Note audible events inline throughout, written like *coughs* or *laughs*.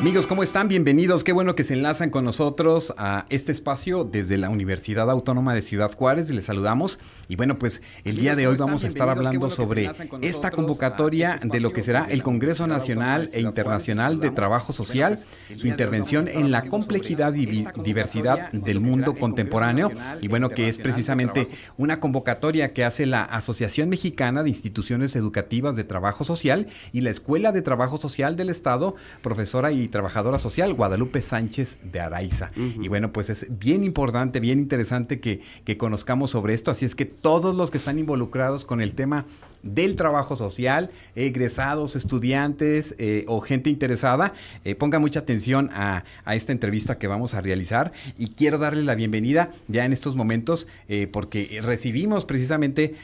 Amigos, ¿cómo están? Bienvenidos. Qué bueno que se enlazan con nosotros a este espacio desde la Universidad Autónoma de Ciudad Juárez. Les saludamos. Y bueno, pues el día de hoy vamos a estar hablando sobre esta convocatoria este de lo que será el Congreso Nacional e Internacional de Trabajo Social, intervención en la complejidad y diversidad del mundo contemporáneo. Y bueno, que es precisamente una convocatoria que hace la Asociación Mexicana de Instituciones Educativas de Trabajo Social y la Escuela de Trabajo Social del Estado, profesora y trabajadora social, Guadalupe Sánchez de Araiza. Y bueno, pues es bien importante, bien interesante que, que, conozcamos sobre esto. Así es que todos los que están involucrados con el tema del trabajo social, egresados, estudiantes eh, o gente interesada, eh, ponga mucha atención a, a, esta entrevista que vamos a realizar. Y quiero darle la bienvenida ya en estos momentos, eh, porque recibimos precisamente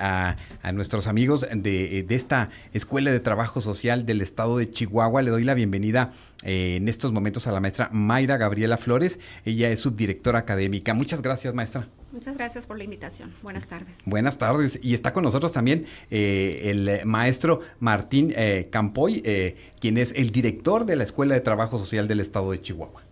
a, a, nuestros amigos de, de esta Escuela de Trabajo Social del Estado de Chihuahua. Le doy la bienvenida eh, en estos momentos a la maestra Mayra Gabriela Flores. Ella es subdirectora académica. Muchas gracias, maestra. Muchas gracias por la invitación. Buenas tardes. Buenas tardes. Y está con nosotros también eh, el maestro Martín eh, Campoy, quien es el director de la Escuela de Trabajo Social del Estado de Chihuahua.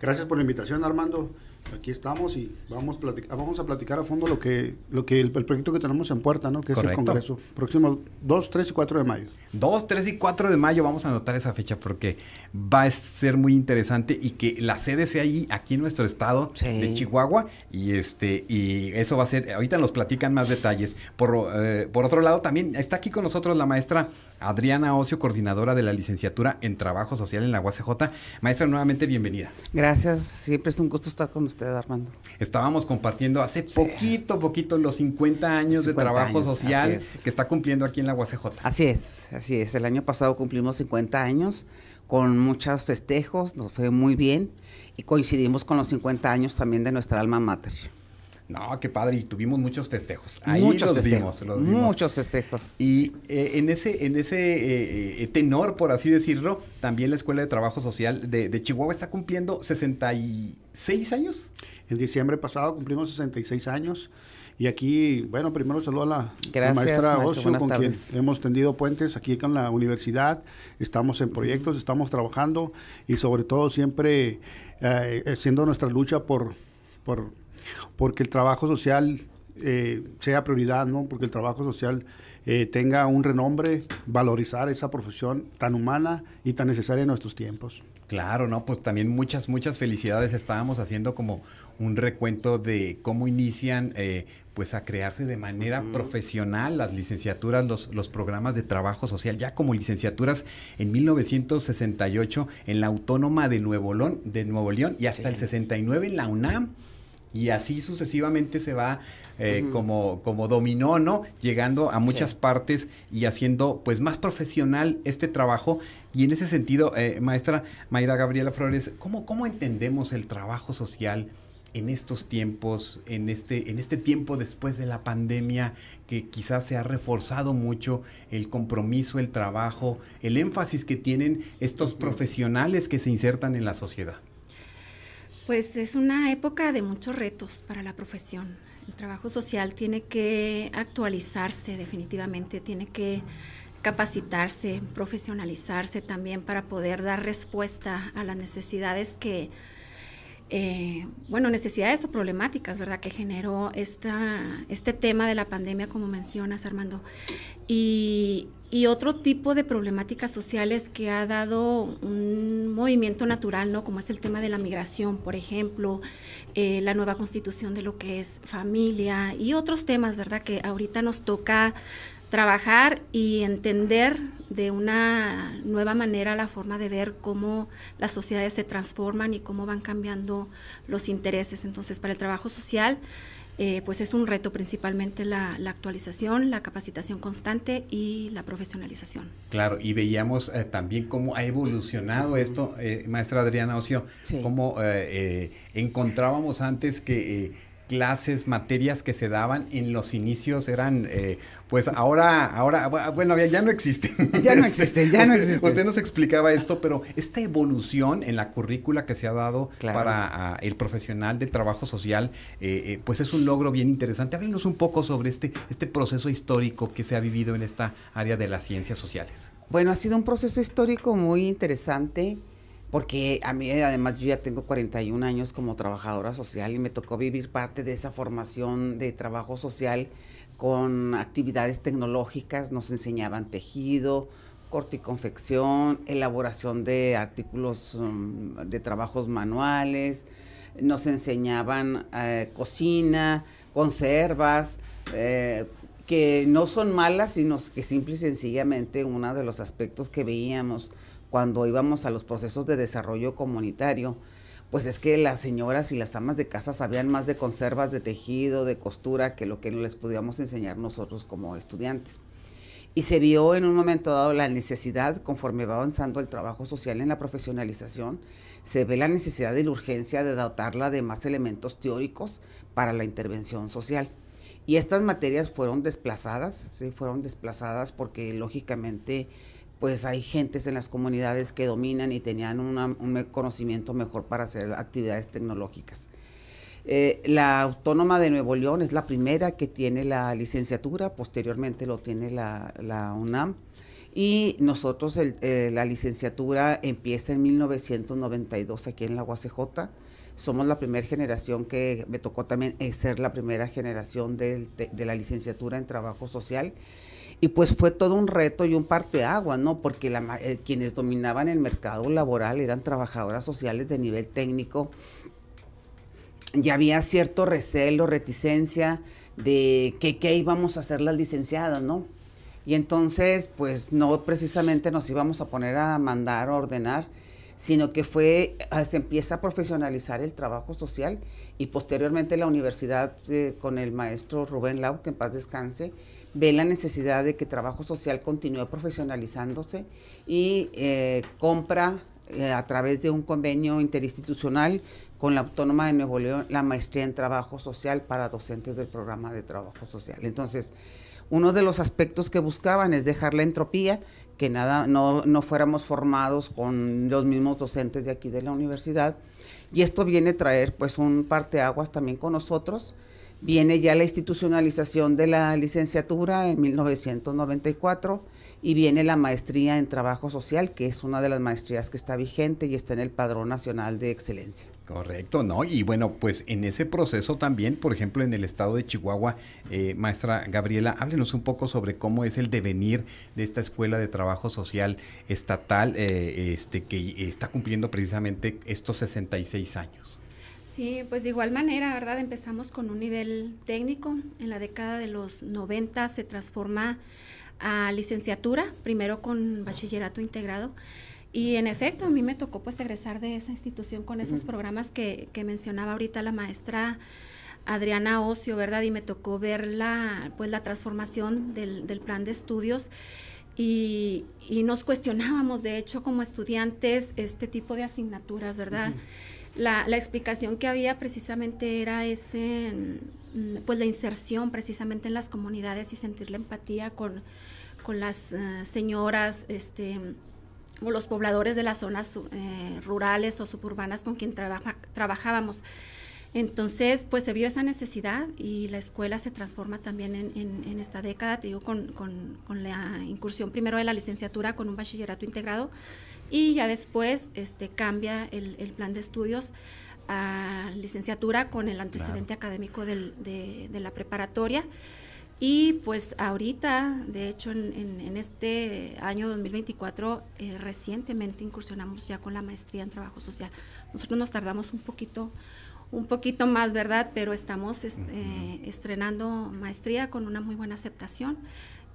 Gracias por la invitación, Armando aquí estamos y vamos, vamos a platicar a fondo lo que, lo que el, proyecto que tenemos en puerta, ¿no? Que es el Congreso. Próximo 2, 3 y 4 de mayo. 2, 3 y 4 de mayo vamos a anotar esa fecha porque va a ser muy interesante y que la sede sea ahí, aquí en nuestro estado de Chihuahua. Y este, y eso va a ser, ahorita nos platican más detalles. Por, eh, por otro lado, también está aquí con nosotros la maestra Adriana Ocio, coordinadora de la licenciatura en Trabajo Social en la UACJ. Maestra, nuevamente bienvenida. Gracias, siempre es un gusto estar con usted, Armando. Estábamos compartiendo hace poquito, poquito los 50 años de trabajo social que está cumpliendo aquí en la UACJ. Así es, así es. El año pasado cumplimos 50 años con muchos festejos, nos fue muy bien y coincidimos con los 50 años también de nuestra alma mater. No, qué padre, y tuvimos muchos festejos. Ahí muchos los, Vimos, los vimos. Muchos festejos. Y eh, en ese, en ese eh, eh, tenor, por así decirlo, también la Escuela de Trabajo Social de, Chihuahua está cumpliendo 66 años. En diciembre pasado cumplimos 66 años. Y aquí, bueno, primero saludo a la, maestra Ocio, con quien hemos tendido puentes aquí con la universidad. Estamos en proyectos, estamos trabajando y sobre todo siempre haciendo nuestra lucha por, por porque el trabajo social eh, sea prioridad, ¿no? Porque el trabajo social eh, tenga un renombre, valorizar esa profesión tan humana y tan necesaria en nuestros tiempos. Claro, no, pues también muchas, muchas felicidades. Estábamos haciendo como un recuento de cómo inician eh, pues a crearse de manera profesional las licenciaturas, los, los programas de trabajo social, ya como licenciaturas en 1968 en la Autónoma de Nuevo León, de Nuevo León y hasta el 69 en la UNAM y así sucesivamente se va eh, como, como dominó, ¿no? Llegando a muchas partes y haciendo pues más profesional este trabajo. Y en ese sentido, eh, maestra Mayra Gabriela Flores, ¿cómo, ¿cómo entendemos el trabajo social? en estos tiempos, en este, en este tiempo después de la pandemia, que quizás se ha reforzado mucho el compromiso, el trabajo, el énfasis que tienen estos profesionales que se insertan en la sociedad. Pues es una época de muchos retos para la profesión. El trabajo social tiene que actualizarse definitivamente, tiene que capacitarse, profesionalizarse también para poder dar respuesta a las necesidades que, eh, bueno, necesidades o problemáticas, ¿verdad?, que generó esta, este tema de la pandemia, como mencionas, Armando. Y, y otro tipo de problemáticas sociales que ha dado un movimiento natural, ¿no? Como es el tema de la migración, por ejemplo, eh, la nueva constitución de lo que es familia y otros temas, ¿verdad? Que ahorita nos toca trabajar y entender de una nueva manera la forma de ver cómo las sociedades se transforman y cómo van cambiando los intereses. Entonces, para el trabajo social, eh, pues es un reto principalmente la, actualización, la capacitación constante y la profesionalización. Claro, y veíamos eh, también cómo ha evolucionado esto, eh, maestra Adriana Ocio, cómo encontrábamos antes que clases, materias que se daban en los inicios eran, eh, pues ahora, ahora, bueno, ya no existen. *laughs* Ya no existen, ya no existen. Usted nos explicaba esto, pero esta evolución en la currícula que se ha dado para ah, el profesional del trabajo social, eh, eh, pues es un logro bien interesante. Háblenos un poco sobre este, este proceso histórico que se ha vivido en esta área de las ciencias sociales. Bueno, ha sido un proceso histórico muy interesante porque a mí además yo ya tengo 41 años como trabajadora social y me tocó vivir parte de esa formación de trabajo social con actividades tecnológicas, nos enseñaban tejido, corte y confección, elaboración de artículos um, de trabajos manuales, nos enseñaban eh, cocina, conservas, eh, que no son malas, sino que simple y sencillamente uno de los aspectos que veíamos cuando íbamos a los procesos de desarrollo comunitario, pues es que las señoras y las amas de casa sabían más de conservas, de tejido, de costura, que lo que les podíamos enseñar nosotros como estudiantes. Y se vio en un momento dado la necesidad, conforme va avanzando el trabajo social en la profesionalización, se ve la necesidad y la urgencia de dotarla de más elementos teóricos para la intervención social. Y estas materias fueron desplazadas, ¿sí? fueron desplazadas porque lógicamente pues hay gentes en las comunidades que dominan y tenían un conocimiento mejor para hacer actividades tecnológicas. Eh, la Autónoma de Nuevo León es la primera que tiene la licenciatura, posteriormente lo tiene la, UNAM. Y nosotros, eh, la licenciatura empieza en 1992 aquí en la UACJ. Somos la primera generación que me tocó también ser la primera generación de la licenciatura en trabajo social y pues fue todo un reto y un parteaguas, ¿no? Porque eh, quienes dominaban el mercado laboral eran trabajadoras sociales de nivel técnico. Ya había cierto recelo, reticencia de que qué íbamos a hacer las licenciadas, ¿no? Y entonces, pues no precisamente nos íbamos a poner a mandar o ordenar, sino que fue, ah, se empieza a profesionalizar el trabajo social y posteriormente la universidad eh, con el maestro Rubén Lau, que en paz descanse, ve la necesidad de que trabajo social continúe profesionalizándose y eh, compra eh, a través de un convenio interinstitucional con la Autónoma de Nuevo León la maestría en trabajo social para docentes del programa de trabajo social. Entonces, uno de los aspectos que buscaban es dejar la entropía, que nada, no, no fuéramos formados con los mismos docentes de aquí de la universidad. Y esto viene a traer pues un parteaguas también con nosotros, Viene ya la institucionalización de la licenciatura en 1994 y viene la maestría en trabajo social, que es una de las maestrías que está vigente y está en el Padrón Nacional de Excelencia. Correcto, ¿no? Y bueno, pues en ese proceso también, por ejemplo, en el estado de Chihuahua, eh, maestra Gabriela, háblenos un poco sobre cómo es el devenir de esta escuela de trabajo social estatal eh, este, que está cumpliendo precisamente estos 66 años. Sí, pues de igual manera, ¿verdad? Empezamos con un nivel técnico. En la década de los 90 se transforma a licenciatura, primero con bachillerato integrado. Y en efecto, a mí me tocó pues egresar de esa institución con esos programas que, que, mencionaba ahorita la maestra Adriana Ocio, ¿verdad? Y me tocó ver la, pues, la transformación del, del plan de estudios. Y, y, nos cuestionábamos, de hecho, como estudiantes, este tipo de asignaturas, ¿verdad? La, explicación que había precisamente era ese, mm, pues la inserción precisamente en las comunidades y sentir la empatía con, con las eh, señoras, este, o los pobladores de las zonas eh, rurales o suburbanas con quien trabajábamos. Entonces, pues se vio esa necesidad y la escuela se transforma también en, esta década, digo, con, con, la incursión primero de la licenciatura con un bachillerato integrado y ya después este, cambia el, el plan de estudios a licenciatura con el antecedente académico del, de, de, la preparatoria. Y pues ahorita, de hecho, en, en, este año 2024, eh, recientemente incursionamos ya con la maestría en trabajo social. Nosotros nos tardamos un poquito, un poquito más, ¿verdad? Pero estamos eh, estrenando maestría con una muy buena aceptación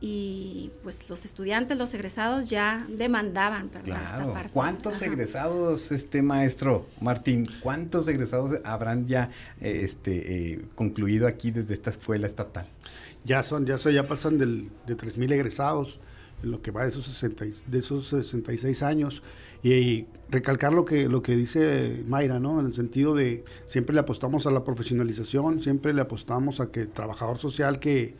y pues los estudiantes, los egresados ya demandaban esta parte. ¿Cuántos egresados, este maestro Martín, cuántos egresados habrán ya eh, este, eh, concluido aquí desde esta escuela estatal? Ya son, ya son, ya pasan del, de 3.000 egresados en lo que va de esos, 60, de esos 66 años. Y, recalcar lo que, lo que dice Mayra, ¿no? En el sentido de siempre le apostamos a la profesionalización, siempre le apostamos a que el trabajador social que,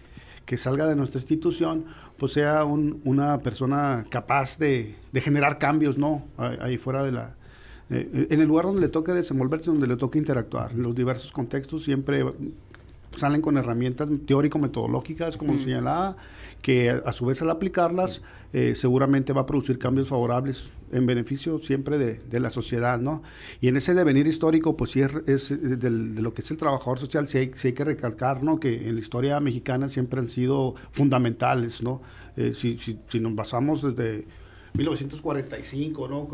que salga de nuestra institución, pues sea un, una persona capaz de, generar cambios, ¿no? Ahí fuera de la... Eh, en el lugar donde le toque desenvolverse, donde le toque interactuar, en los diversos contextos siempre salen con herramientas teórico-metodológicas, como señalaba, que a, su vez al aplicarlas eh, seguramente va a producir cambios favorables en beneficio siempre de, la sociedad, ¿no? Y en ese devenir histórico, pues sí es, de lo que es el trabajador social, sí hay, hay, que recalcar, ¿no? Que en la historia mexicana siempre han sido fundamentales, ¿no? Eh, si, si, si nos basamos desde 1945, ¿no?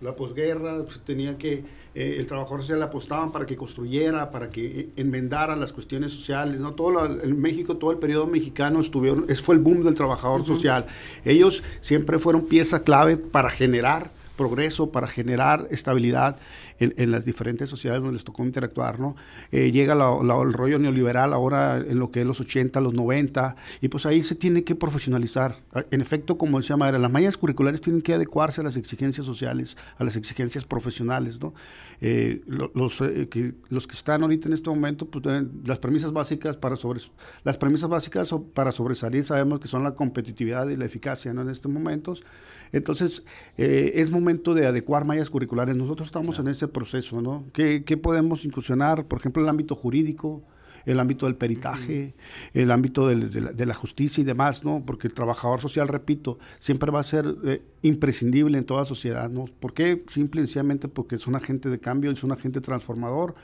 La posguerra, pues, tenía que, eh, el trabajador social le apostaban para que construyera, para que eh, enmendara las cuestiones sociales, ¿no? Todo en México, todo el periodo mexicano estuvieron, es fue el boom del trabajador social. Ellos siempre fueron pieza clave para generar progreso, para generar estabilidad en, las diferentes sociedades donde les tocó interactuar, ¿no? Eh, llega el rollo neoliberal ahora en lo que es los 80, los 90, y pues ahí se tiene que profesionalizar. En efecto, como decía Madre, las mallas curriculares tienen que adecuarse a las exigencias sociales, a las exigencias profesionales, ¿no? Eh, los, eh, que, los que están ahorita en este momento, pues las premisas básicas para sobre, las premisas básicas para sobresalir sabemos que son la competitividad y la eficacia, ¿no? En estos momentos. Entonces, es momento de adecuar mallas curriculares. Nosotros estamos en ese proceso, ¿no? ¿Qué, podemos inclusionar? Por ejemplo, el ámbito jurídico, el ámbito del peritaje, el ámbito de, la, justicia y demás, ¿no? Porque el trabajador social, repito, siempre va a ser eh, imprescindible en toda sociedad, ¿no? ¿Por qué? Simple y sencillamente porque es un agente de cambio, es un agente transformador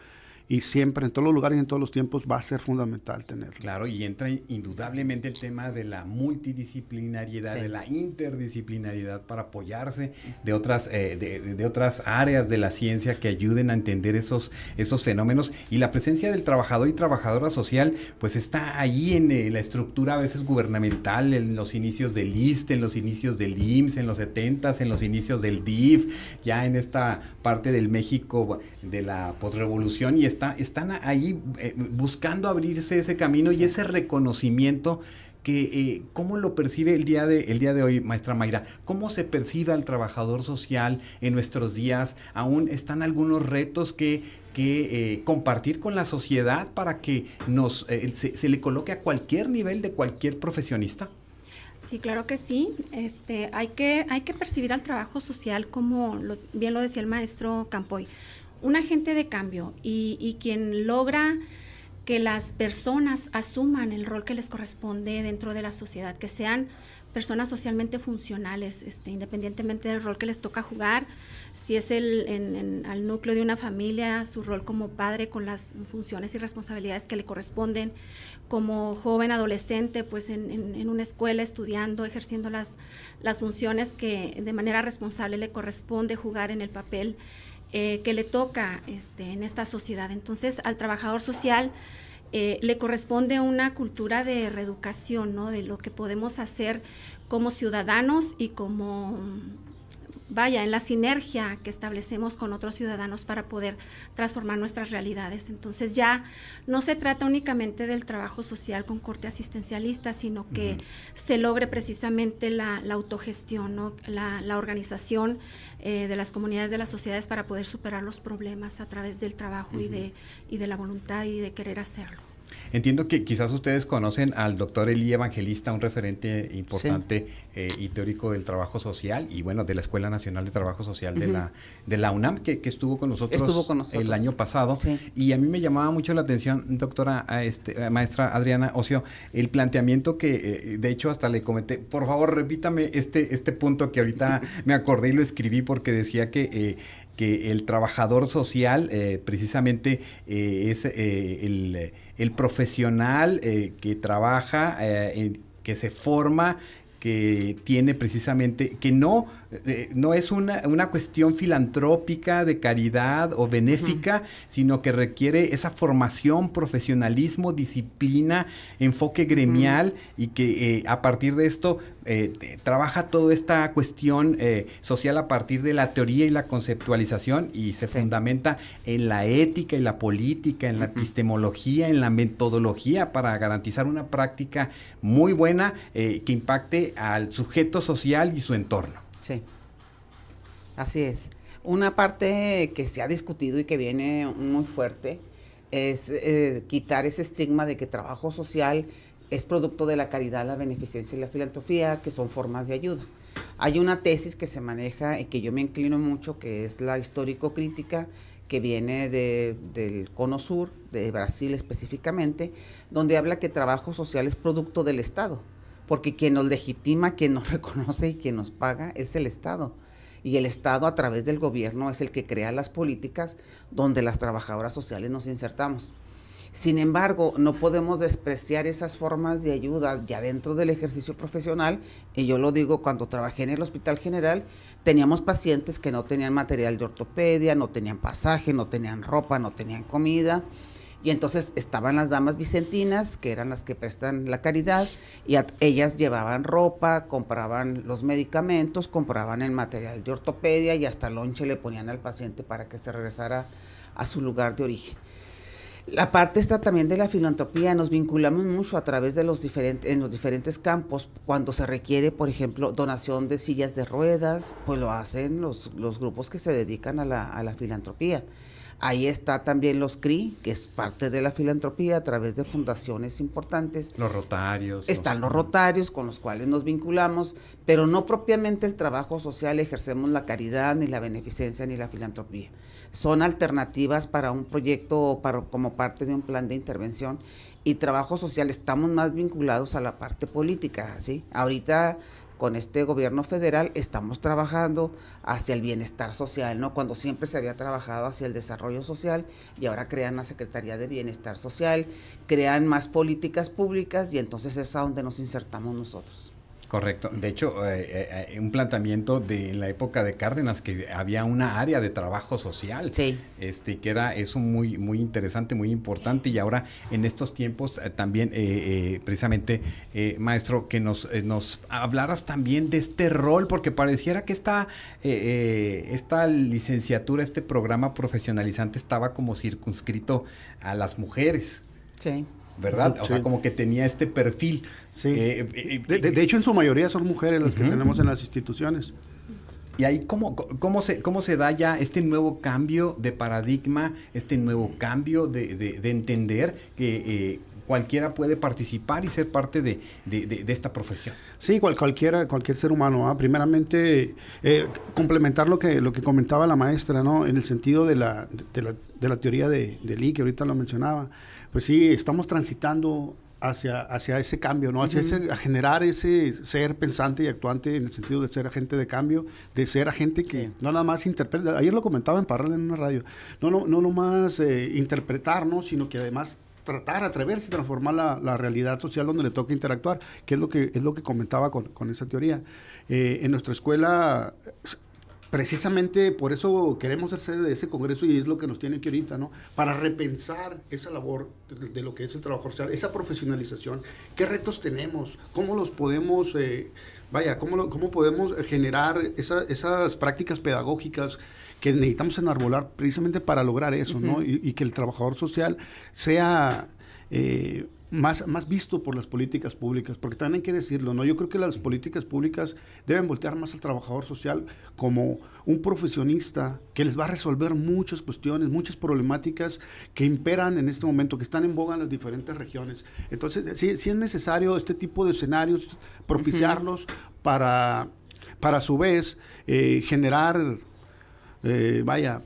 y siempre, en todos los lugares y en todos los tiempos, va a ser fundamental tenerlo. Claro, y entra indudablemente el tema de la multidisciplinariedad, de la interdisciplinariedad para apoyarse de otras, eh, de, otras áreas de la ciencia que ayuden a entender esos, esos fenómenos. Y la presencia del trabajador y trabajadora social, pues está ahí en eh, la estructura a veces gubernamental, en los inicios del ISTE, en los inicios del IMSS, en los 70 en los inicios del DIF, ya en esta parte del México de la postrevolución y están ahí eh, buscando abrirse ese camino y ese reconocimiento que eh, cómo lo percibe el día de el día de hoy, maestra Mayra, cómo se percibe al trabajador social en nuestros días, aún están algunos retos que que eh, compartir con la sociedad para que nos se, le coloque a cualquier nivel de cualquier profesionista. Sí, claro que sí. Este, hay que hay que percibir al trabajo social como bien lo decía el maestro Campoy un agente de cambio y, quien logra que las personas asuman el rol que les corresponde dentro de la sociedad, que sean personas socialmente funcionales, este, independientemente del rol que les toca jugar, si es el al núcleo de una familia, su rol como padre con las funciones y responsabilidades que le corresponden, como joven adolescente, pues en, en una escuela estudiando, ejerciendo las, las funciones que de manera responsable le corresponde jugar en el papel eh, que le toca este, en esta sociedad. Entonces, al trabajador social eh, le corresponde una cultura de reeducación, ¿no? De lo que podemos hacer como ciudadanos y como vaya, en la sinergia que establecemos con otros ciudadanos para poder transformar nuestras realidades. Entonces ya no se trata únicamente del trabajo social con corte asistencialista, sino que se logre precisamente la, autogestión, la, organización eh, de las comunidades, de las sociedades para poder superar los problemas a través del trabajo y, de, y de la voluntad y de querer hacerlo. Entiendo que quizás ustedes conocen al doctor Elí Evangelista, un referente importante eh, y teórico del trabajo social y bueno, de la Escuela Nacional de Trabajo Social de, la, de la UNAM, que, estuvo, con nosotros el año pasado. Y a mí me llamaba mucho la atención, doctora, este, maestra Adriana Ocio, el planteamiento que eh, de hecho hasta le comenté, por favor repítame este, este punto que ahorita *laughs* me acordé y lo escribí porque decía que eh, que el trabajador social precisamente es el, el, profesional que trabaja, que se forma que tiene precisamente, que no, eh, no es una, una, cuestión filantrópica de caridad o benéfica, sino que requiere esa formación, profesionalismo, disciplina, enfoque gremial y que eh, a partir de esto eh, trabaja toda esta cuestión social a partir de la teoría y la conceptualización y se fundamenta en la ética y la política, en la epistemología, en la metodología para garantizar una práctica muy buena que impacte al sujeto social y su entorno. Sí, así es. Una parte que se ha discutido y que viene muy fuerte es eh, quitar ese estigma de que trabajo social es producto de la caridad, la beneficencia y la filantropía, que son formas de ayuda. Hay una tesis que se maneja y que yo me inclino mucho, que es la histórico-crítica, que viene del Cono Sur, de Brasil específicamente, donde habla que trabajo social es producto del Estado, porque quien nos legitima, quien nos *laughs* reconoce y quien nos paga es el Estado. Y el Estado a través del gobierno es el que crea las políticas donde las trabajadoras sociales nos insertamos. Sin embargo, no podemos despreciar esas formas de ayuda ya dentro del ejercicio profesional. Y yo lo digo, cuando trabajé en el Hospital General, teníamos pacientes que no tenían material de ortopedia, no tenían pasaje, no tenían ropa, no tenían comida. Y entonces estaban las damas vicentinas, que eran las que prestan la caridad, y ellas llevaban ropa, compraban los medicamentos, compraban el material de ortopedia y hasta lonche le ponían al paciente para que se regresara a su lugar de origen. La parte está también de la filantropía, nos vinculamos mucho a través de los diferentes, en los diferentes campos, cuando se requiere, por ejemplo, donación de sillas de ruedas, pues lo hacen los, los grupos que se dedican a la, a la filantropía. Ahí está también los CRI, que es parte de la filantropía a través de fundaciones importantes. Los rotarios. Están los, rotarios con los cuales nos vinculamos, pero no propiamente el trabajo social, ejercemos la caridad, ni la beneficencia, ni la filantropía son alternativas para un proyecto para, como parte de un plan de intervención y trabajo social estamos más vinculados a la parte política, ¿sí? Ahorita con este gobierno federal estamos trabajando hacia el bienestar social, ¿no? Cuando siempre se había trabajado hacia el desarrollo social y ahora crean la Secretaría de Bienestar Social, crean más políticas públicas y entonces es a donde nos insertamos nosotros. Correcto. De hecho, eh, eh, eh, un planteamiento de la época de Cárdenas que había una área de trabajo social. Sí. Este, que era eso muy, muy interesante, muy importante. Y ahora, en estos tiempos, también, precisamente, maestro, que nos, nos hablaras también de este rol, porque pareciera que esta, esta licenciatura, este programa profesionalizante estaba como circunscrito a las mujeres. Sí. ¿Verdad? O sea, como que tenía este perfil. Sí. Eh, eh, de, hecho, en su mayoría son mujeres las que tenemos en las instituciones. Y ahí, ¿cómo, cómo, se, ¿cómo se da ya este nuevo cambio de paradigma, este nuevo cambio de, de, entender que eh, cualquiera puede participar y ser parte de, esta profesión? Sí, cual, cualquiera, cualquier ser humano. ¿ah? Primeramente, complementar lo que, lo que comentaba la maestra, ¿no? En el sentido de la, de la, de la teoría de, de Lee, que ahorita lo mencionaba pues sí, estamos transitando hacia, hacia ese cambio, ¿no? Hacia ese, a generar ese ser pensante y actuante en el sentido de ser agente de cambio, de ser agente que no nada más interpreta, ayer lo comentaba en Parral en una radio, no, no, no nomás eh, interpretarnos, sino que además tratar, atreverse y transformar la, la, realidad social donde le toca interactuar, que es lo que, es lo que comentaba con, con esa teoría. Eh, en nuestra escuela precisamente por eso queremos ser sede de ese congreso y es lo que nos tiene que ahorita, ¿no? Para repensar esa labor de, lo que es el trabajo social, esa profesionalización, qué retos tenemos, cómo los podemos, eh, vaya, cómo, cómo podemos generar esas prácticas pedagógicas que necesitamos enarbolar precisamente para lograr eso, ¿no? Y, que el trabajador social sea... Eh, más, más visto por las políticas públicas, porque también hay que decirlo, ¿no? Yo creo que las políticas públicas deben voltear más al trabajador social como un profesionista que les va a resolver muchas cuestiones, muchas problemáticas que imperan en este momento, que están en boga en las diferentes regiones. Entonces, sí, sí es necesario este tipo de escenarios, propiciarlos para, para a su vez eh, generar eh, vaya,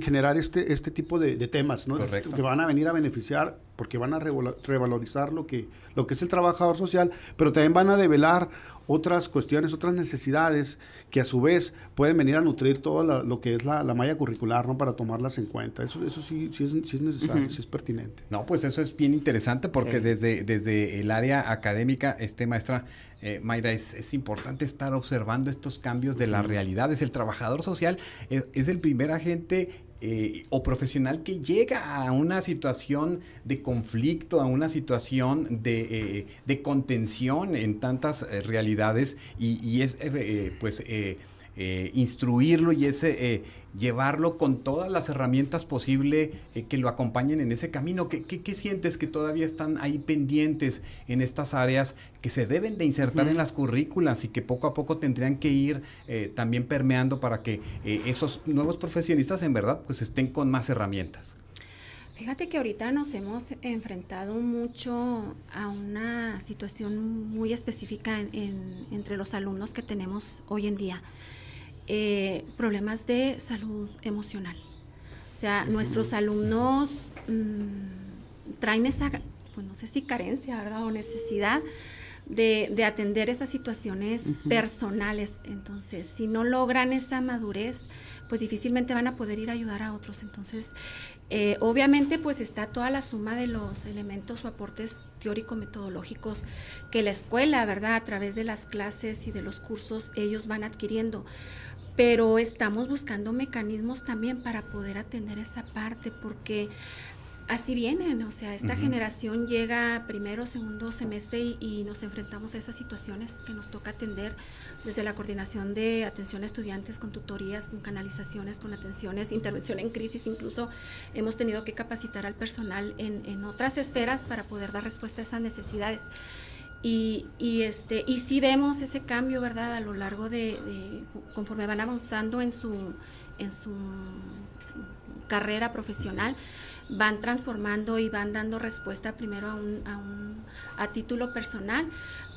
generar este, este tipo de, temas, ¿no? Que van a venir a beneficiar porque van a revalorizar lo que, lo que es el trabajador social, pero también van a develar otras cuestiones, otras necesidades que a su vez pueden venir a nutrir todo lo que es la, malla curricular, ¿no? Para tomarlas en cuenta. Eso, eso sí, sí, es, necesario, sí es pertinente. No, pues eso es bien interesante porque desde, desde el área académica, este maestra eh, Mayra, es, es, importante estar observando estos cambios de las realidades. El trabajador social es, es el primer agente eh, o profesional que llega a una situación de conflicto, a una situación de, eh, contención en tantas eh, realidades y, es pues eh, instruirlo y ese eh, llevarlo con todas las herramientas posibles que lo acompañen en ese camino. ¿Qué, ¿Qué, sientes que todavía están ahí pendientes en estas áreas que se deben de insertar en las currículas y que poco a poco tendrían que ir también permeando para que esos nuevos profesionistas en verdad pues estén con más herramientas? Fíjate que ahorita nos hemos enfrentado mucho a una situación muy específica entre los alumnos que tenemos hoy en día. Eh, problemas de salud emocional. O sea, nuestros alumnos mm, traen esa, pues no sé si carencia, ¿verdad? O necesidad de, atender esas situaciones personales. Entonces, si no logran esa madurez, pues difícilmente van a poder ir a ayudar a otros. Entonces, eh, obviamente, pues está toda la suma de los elementos o aportes teórico-metodológicos que la escuela, ¿verdad? A través de las clases y de los cursos, ellos van adquiriendo pero estamos buscando mecanismos también para poder atender esa parte, porque así vienen, o sea, esta generación llega primero, segundo semestre y, nos enfrentamos a esas situaciones que nos toca atender desde la coordinación de atención a estudiantes con tutorías, con canalizaciones, con atenciones, intervención en crisis, incluso hemos tenido que capacitar al personal en, otras esferas para poder dar respuesta a esas necesidades. Y, y, este, y sí vemos ese cambio, ¿verdad? A lo largo de, de conforme van avanzando en su, en su carrera profesional van transformando y van dando respuesta primero a, un, a, un, a título personal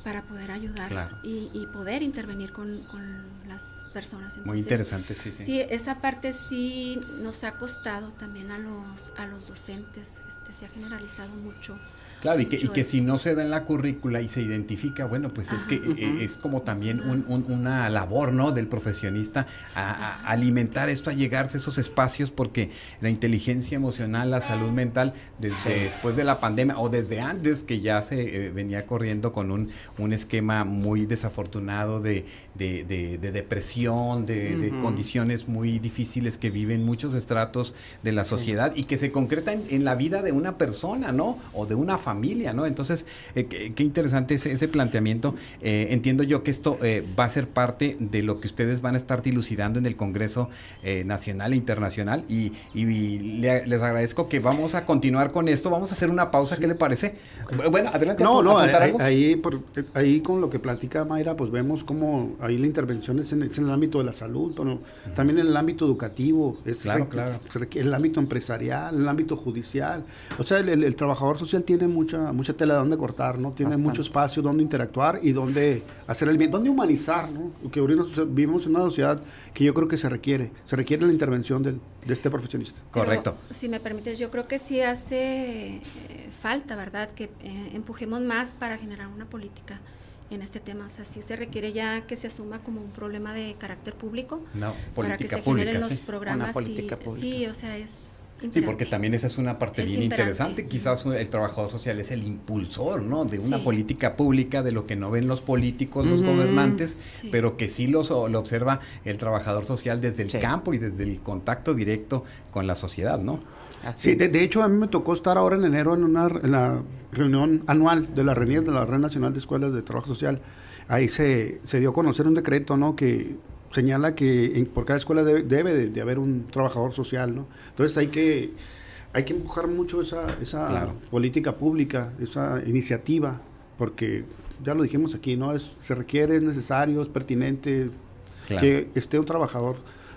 para poder ayudar y, poder intervenir con, las personas. Muy interesante, sí, sí. Sí, esa parte sí nos ha costado también a los, a los docentes, este, se ha generalizado mucho Claro, y que, y que si no se da en la currícula y se identifica, bueno, pues es que eh, es como también una labor, ¿no? Del profesionista a, alimentar esto, a llegarse a esos espacios, porque la inteligencia emocional, la salud mental, desde después de la pandemia o desde antes que ya se eh, venía corriendo con un, un esquema muy desafortunado de, de, depresión, de, condiciones muy difíciles que viven muchos estratos de la sociedad y que se concretan en la vida de una persona, ¿no? O de una familia familia, ¿no? Entonces, eh, qué, interesante ese, ese planteamiento. Eh, entiendo yo que esto eh, va a ser parte de lo que ustedes van a estar dilucidando en el Congreso Nacional e Internacional y, les agradezco que vamos a continuar con esto. Vamos a hacer una pausa, ¿qué le parece? Bueno, adelante. No, no, ahí, ahí, con lo que platica Mayra, pues vemos cómo ahí la intervención es en, el ámbito de la salud, también en el ámbito educativo, es claro, claro. el ámbito empresarial, el ámbito judicial. O sea, el, el trabajador social tiene mucha, mucha tela de donde cortar, ¿no? Tiene mucho espacio donde interactuar y donde hacer el bien, donde humanizar, ¿no? Porque ahorita vivimos en una sociedad que yo creo que se requiere, se requiere la intervención del, de este profesionista. Correcto. si me permites, yo creo que sí hace eh, falta, ¿verdad? Que eh, empujemos más para generar una política en este tema. O sea, sí se requiere ya que se asuma como un problema de carácter público. No, política para que se pública, generen los programas. política Sí, o sea, es Sí, porque también esa es una parte bien interesante. Quizás el trabajador social es el impulsor, ¿no? De una política pública, de lo que no ven los políticos, los gobernantes, pero que sí los, lo observa el trabajador social desde el campo y desde el contacto directo con la sociedad, ¿no? sí, de, hecho a mí me tocó estar ahora en enero en una en la reunión anual de la RENIES, de la Red Nacional de Escuelas de Trabajo Social. Ahí se, se dio a conocer un decreto, ¿no? Que señala que por cada escuela debe, de, haber un trabajador social, ¿no? Entonces hay que, hay que empujar mucho esa, esa política pública, esa iniciativa, porque ya lo dijimos aquí, ¿no? Es, se requiere, es necesario, es pertinente que esté un trabajador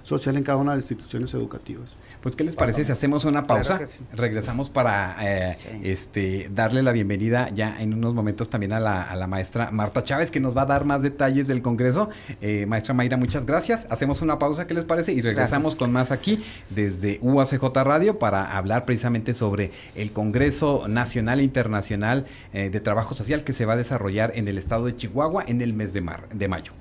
social en cada una de las instituciones educativas. Pues, ¿qué les parece si hacemos una pausa? Regresamos para eh, este, darle la bienvenida ya en unos momentos también a la, maestra Marta Chávez, que nos va a dar más detalles del Congreso. Eh, maestra Mayra, muchas gracias. Hacemos una pausa, ¿qué les parece? Y regresamos con más aquí desde UACJ Radio para hablar precisamente sobre el Congreso Nacional e Internacional eh, de Trabajo Social que se va a desarrollar en el estado de Chihuahua en el mes de, mar, de mayo.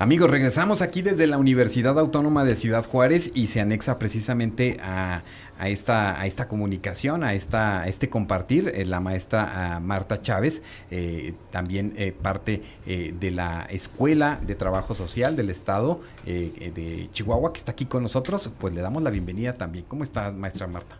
Amigos, regresamos aquí desde la Universidad Autónoma de Ciudad Juárez y se anexa precisamente a, esta, a comunicación, a, esta, este compartir, eh, la maestra Marta Chávez, eh, también eh, parte de la Escuela de Trabajo Social del Estado de Chihuahua, que está aquí con nosotros, pues le damos la bienvenida también. ¿Cómo está, maestra Marta?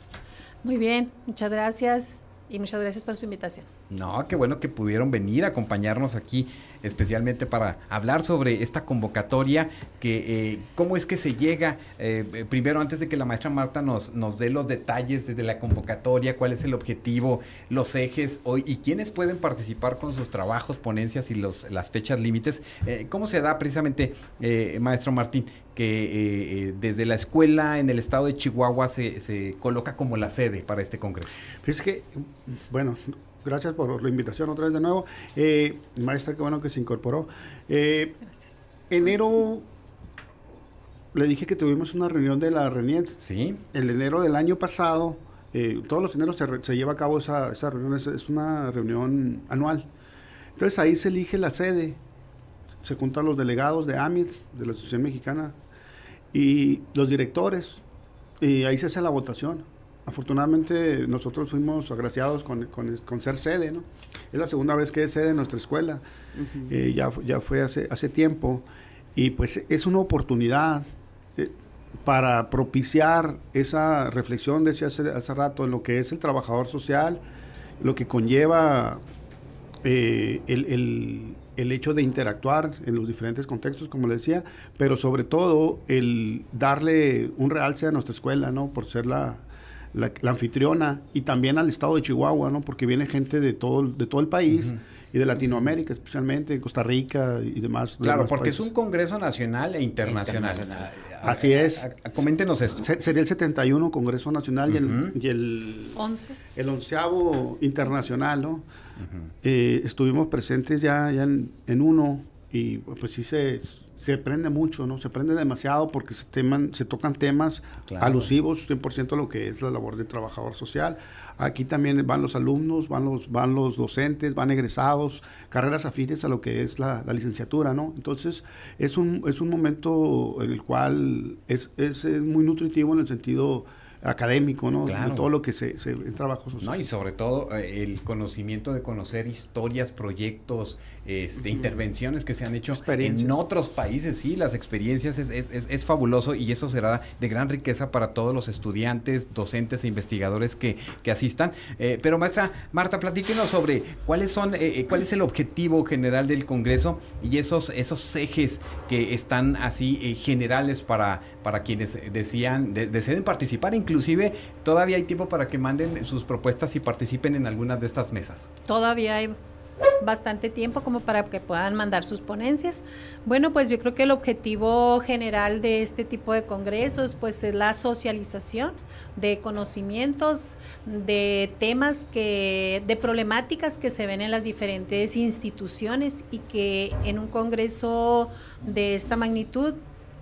Muy bien, muchas gracias y muchas gracias por su invitación. No, qué bueno que pudieron venir a acompañarnos aquí, especialmente para hablar sobre esta convocatoria, que eh, cómo es que se llega, eh, eh, primero antes de que la maestra Marta nos, nos dé los detalles de la convocatoria, cuál es el objetivo, los ejes hoy y quiénes pueden participar con sus trabajos, ponencias y los, las fechas límites. ¿Cómo se da precisamente, maestro Martín, que desde la escuela en el estado de Chihuahua se, se coloca como la sede para este congreso? Es que, bueno, Gracias por la invitación otra vez de nuevo. Eh, maestra, qué bueno que se incorporó. Eh, Gracias. Enero, le dije que tuvimos una reunión de la RENIETS. Sí. El enero del año pasado, eh, todos los eneros se, lleva a cabo esa, esa reunión, es, una reunión anual. Entonces ahí se elige la sede, se juntan los delegados de AMIT, de la Asociación Mexicana, y los directores, y ahí se hace la votación afortunadamente nosotros fuimos agraciados con, ser sede, ¿no? Es la segunda vez que es sede en nuestra escuela, eh, ya, ya fue hace, hace tiempo, y pues es una oportunidad eh, para propiciar esa reflexión, decía hace, hace rato, en lo que es el trabajador social, lo que conlleva eh, el, el hecho de interactuar en los diferentes contextos, como le decía, pero sobre todo el darle un realce a nuestra escuela, ¿no? Por ser la, la, anfitriona y también al estado de Chihuahua, ¿no? Porque viene gente de todo, de todo el país. Y de Latinoamérica, especialmente, Costa Rica y demás. Claro, porque es un congreso nacional e internacional. Así es. coméntenos esto. sería el 71 Congreso Nacional y, el, 11. el onceavo internacional, ¿no? Eh, estuvimos presentes ya, ya en, en, uno y pues sí se, se aprende mucho, ¿no? Se aprende demasiado porque se, teman, se tocan temas alusivos 100% a lo que es la labor de trabajador social. Aquí también van los alumnos, van los, van los docentes, van egresados, carreras afines a lo que es la, licenciatura, ¿no? Entonces, es un, es un momento en el cual es, es, es muy nutritivo en el sentido académico, ¿no? De todo lo que se, se en trabajo social. No, y sobre todo eh, el conocimiento de conocer historias, proyectos, este, intervenciones que se han hecho en otros países, sí, las experiencias es, es, es, fabuloso y eso será de gran riqueza para todos los estudiantes, docentes e investigadores que, que asistan. Eh, pero maestra Marta, platíquenos sobre cuáles son, eh, cuál es el objetivo general del Congreso y esos, esos ejes que están así generales para, para quienes decían, deseen participar, inclusive todavía hay tiempo para que manden sus propuestas y participen en algunas de estas mesas. Todavía hay bastante tiempo como para que puedan mandar sus ponencias. Bueno, pues yo creo que el objetivo general de este tipo de congresos pues es la socialización de conocimientos, de temas que de problemáticas que se ven en las diferentes instituciones y que en un congreso de esta magnitud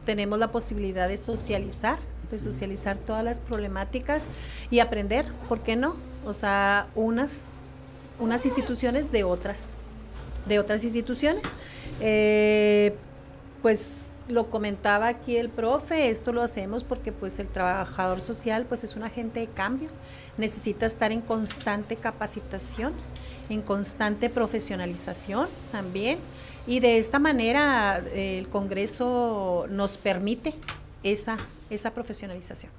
tenemos la posibilidad de socializar de socializar todas las problemáticas y aprender, ¿por qué no? O sea, unas, unas instituciones de otras, de otras instituciones. Eh, pues lo comentaba aquí el profe, esto lo hacemos porque pues el trabajador social pues es un agente de cambio, necesita estar en constante capacitación, en constante profesionalización también y de esta manera el Congreso nos permite esa esa profesionalización.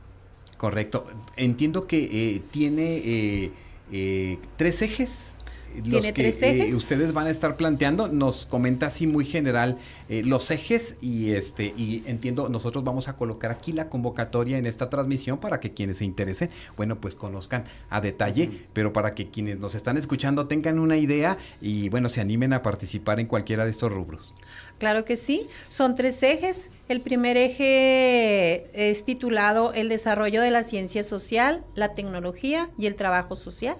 Correcto. Entiendo que eh, tiene eh, tres ejes los que eh, ustedes van a estar planteando. Nos comenta así muy general eh, los ejes y este y entiendo nosotros vamos a colocar aquí la convocatoria en esta transmisión para que quienes se interesen, bueno, pues conozcan a detalle, pero para que quienes nos están escuchando tengan una idea y bueno, se animen a participar en cualquiera de estos rubros. Claro que sí, son tres ejes. El primer eje es titulado El desarrollo de la ciencia social, la tecnología y el trabajo social.